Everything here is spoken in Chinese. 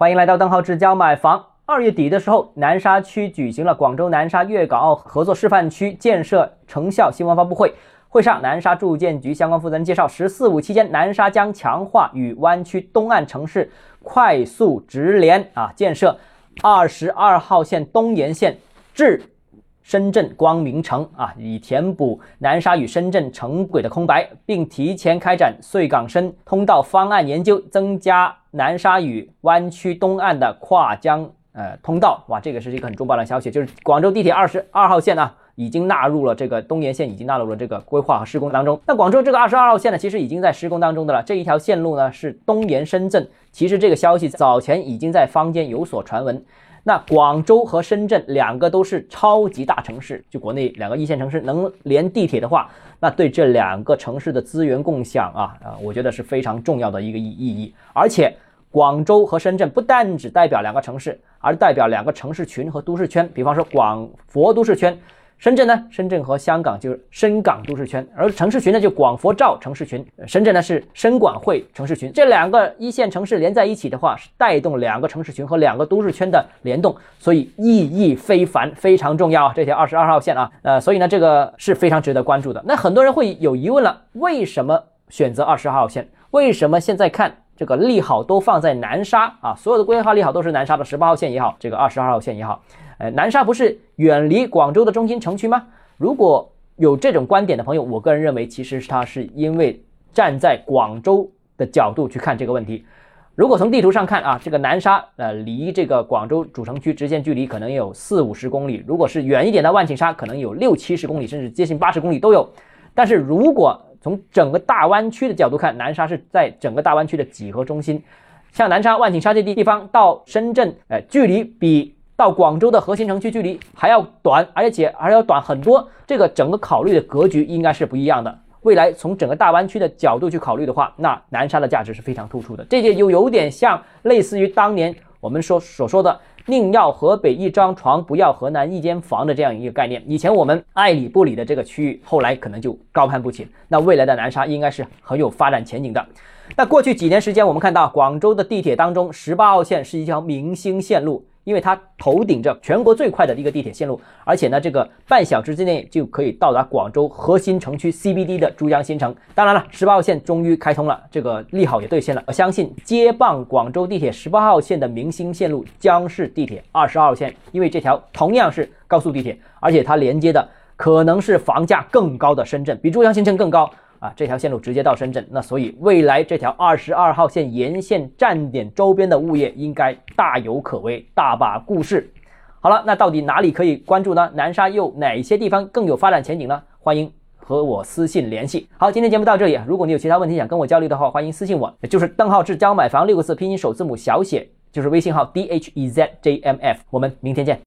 欢迎来到邓浩志教买房。二月底的时候，南沙区举行了广州南沙粤港澳合作示范区建设成效新闻发布会。会上，南沙住建局相关负责人介绍，“十四五”期间，南沙将强化与湾区东岸城市快速直连啊，建设二十二号线东延线至。深圳光明城啊，以填补南沙与深圳城轨的空白，并提前开展穗港深通道方案研究，增加南沙与湾区东岸的跨江呃通道。哇，这个是一个很重磅的消息，就是广州地铁二十二号线呢，已经纳入了这个东延线，已经纳入了这个规划和施工当中。那广州这个二十二号线呢，其实已经在施工当中的了。这一条线路呢是东延深圳，其实这个消息早前已经在坊间有所传闻。那广州和深圳两个都是超级大城市，就国内两个一线城市能连地铁的话，那对这两个城市的资源共享啊啊，我觉得是非常重要的一个意意义。而且广州和深圳不但只代表两个城市，而代表两个城市群和都市圈，比方说广佛都市圈。深圳呢？深圳和香港就是深港都市圈，而城市群呢就广佛肇城市群。深圳呢是深广汇城市群。这两个一线城市连在一起的话，是带动两个城市群和两个都市圈的联动，所以意义非凡，非常重要啊。这条二十二号线啊，呃，所以呢这个是非常值得关注的。那很多人会有疑问了，为什么选择二十号线？为什么现在看这个利好都放在南沙啊？所有的规划利好都是南沙的十八号线也好，这个二十二号线也好。呃，南沙不是远离广州的中心城区吗？如果有这种观点的朋友，我个人认为，其实它是因为站在广州的角度去看这个问题。如果从地图上看啊，这个南沙呃离这个广州主城区直线距离可能有四五十公里，如果是远一点的万顷沙，可能有六七十公里，甚至接近八十公里都有。但是如果从整个大湾区的角度看，南沙是在整个大湾区的几何中心，像南沙万顷沙这地地方到深圳，呃，距离比。到广州的核心城区距离还要短，而且还要短很多。这个整个考虑的格局应该是不一样的。未来从整个大湾区的角度去考虑的话，那南沙的价值是非常突出的。这就有点像类似于当年我们说 所说的“宁要河北一张床，不要河南一间房”的这样一个概念。以前我们爱理不理的这个区域，后来可能就高攀不起。那未来的南沙应该是很有发展前景的。那过去几年时间，我们看到广州的地铁当中，十八号线是一条明星线路。因为它头顶着全国最快的一个地铁线路，而且呢，这个半小时之内就可以到达广州核心城区 CBD 的珠江新城。当然了，十八号线终于开通了，这个利好也兑现了。我相信接棒广州地铁十八号线的明星线路将是地铁二十二号线，因为这条同样是高速地铁，而且它连接的可能是房价更高的深圳，比珠江新城更高。啊，这条线路直接到深圳，那所以未来这条二十二号线沿线站点周边的物业应该大有可为，大把故事。好了，那到底哪里可以关注呢？南沙又哪些地方更有发展前景呢？欢迎和我私信联系。好，今天节目到这里，如果你有其他问题想跟我交流的话，欢迎私信我，就是邓浩志教买房六个字拼音首字母小写，就是微信号 d h e z j m f。我们明天见。